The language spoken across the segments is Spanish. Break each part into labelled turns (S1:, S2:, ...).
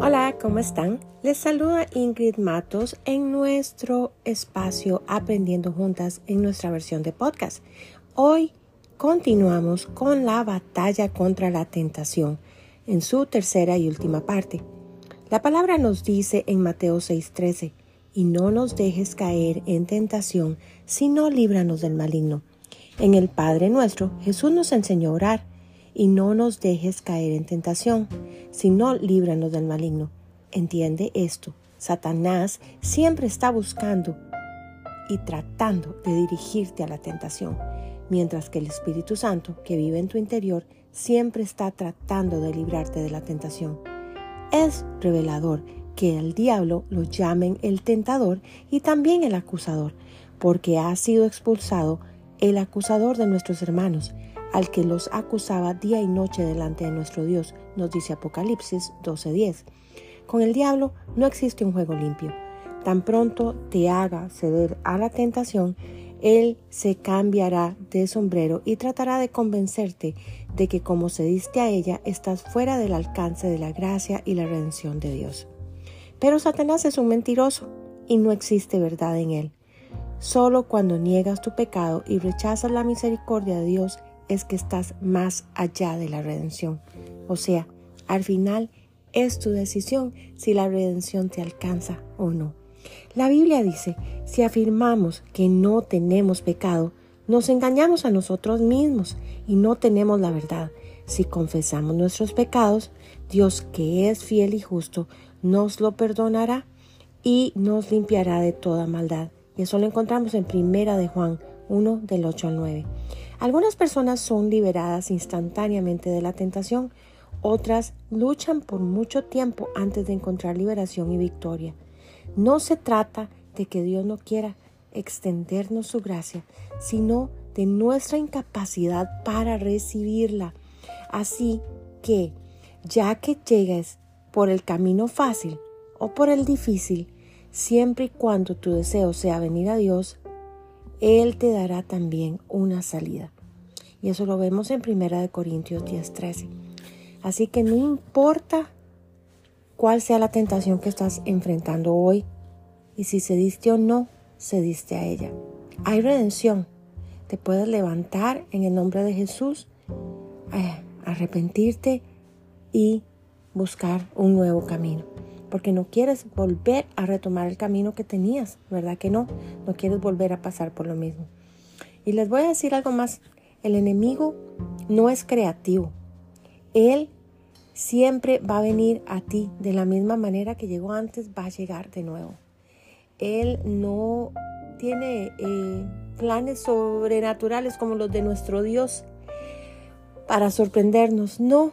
S1: Hola, ¿cómo están? Les saluda Ingrid Matos en nuestro espacio Aprendiendo Juntas en nuestra versión de podcast. Hoy continuamos con la batalla contra la tentación en su tercera y última parte. La palabra nos dice en Mateo 6:13, y no nos dejes caer en tentación, sino líbranos del maligno. En el Padre nuestro, Jesús nos enseñó a orar, y no nos dejes caer en tentación, sino líbranos del maligno. Entiende esto, Satanás siempre está buscando y tratando de dirigirte a la tentación, mientras que el Espíritu Santo, que vive en tu interior, siempre está tratando de librarte de la tentación. Es revelador que el diablo lo llamen el tentador y también el acusador, porque ha sido expulsado el acusador de nuestros hermanos, al que los acusaba día y noche delante de nuestro Dios, nos dice Apocalipsis 12:10. Con el diablo no existe un juego limpio. Tan pronto te haga ceder a la tentación, él se cambiará de sombrero y tratará de convencerte de que como cediste a ella, estás fuera del alcance de la gracia y la redención de Dios. Pero Satanás es un mentiroso y no existe verdad en él. Solo cuando niegas tu pecado y rechazas la misericordia de Dios es que estás más allá de la redención. O sea, al final es tu decisión si la redención te alcanza o no. La Biblia dice, si afirmamos que no tenemos pecado, nos engañamos a nosotros mismos y no tenemos la verdad. Si confesamos nuestros pecados, Dios que es fiel y justo nos lo perdonará y nos limpiará de toda maldad. Y eso lo encontramos en Primera de Juan 1 del 8 al 9. Algunas personas son liberadas instantáneamente de la tentación, otras luchan por mucho tiempo antes de encontrar liberación y victoria. No se trata de que Dios no quiera extendernos su gracia, sino de nuestra incapacidad para recibirla. Así que, ya que llegues por el camino fácil o por el difícil, siempre y cuando tu deseo sea venir a Dios, Él te dará también una salida. Y eso lo vemos en 1 Corintios 10:13. Así que no importa cuál sea la tentación que estás enfrentando hoy y si cediste o no, cediste a ella. Hay redención. Te puedes levantar en el nombre de Jesús, eh, arrepentirte y buscar un nuevo camino. Porque no quieres volver a retomar el camino que tenías, ¿verdad que no? No quieres volver a pasar por lo mismo. Y les voy a decir algo más. El enemigo no es creativo. Él siempre va a venir a ti de la misma manera que llegó antes, va a llegar de nuevo. Él no tiene eh, planes sobrenaturales como los de nuestro Dios para sorprendernos. No,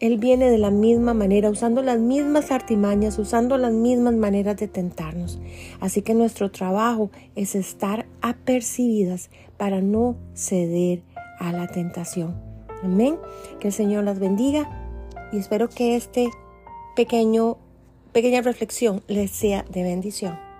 S1: Él viene de la misma manera, usando las mismas artimañas, usando las mismas maneras de tentarnos. Así que nuestro trabajo es estar apercibidas para no ceder a la tentación. Amén. Que el Señor las bendiga y espero que este pequeño, pequeña reflexión les sea de bendición.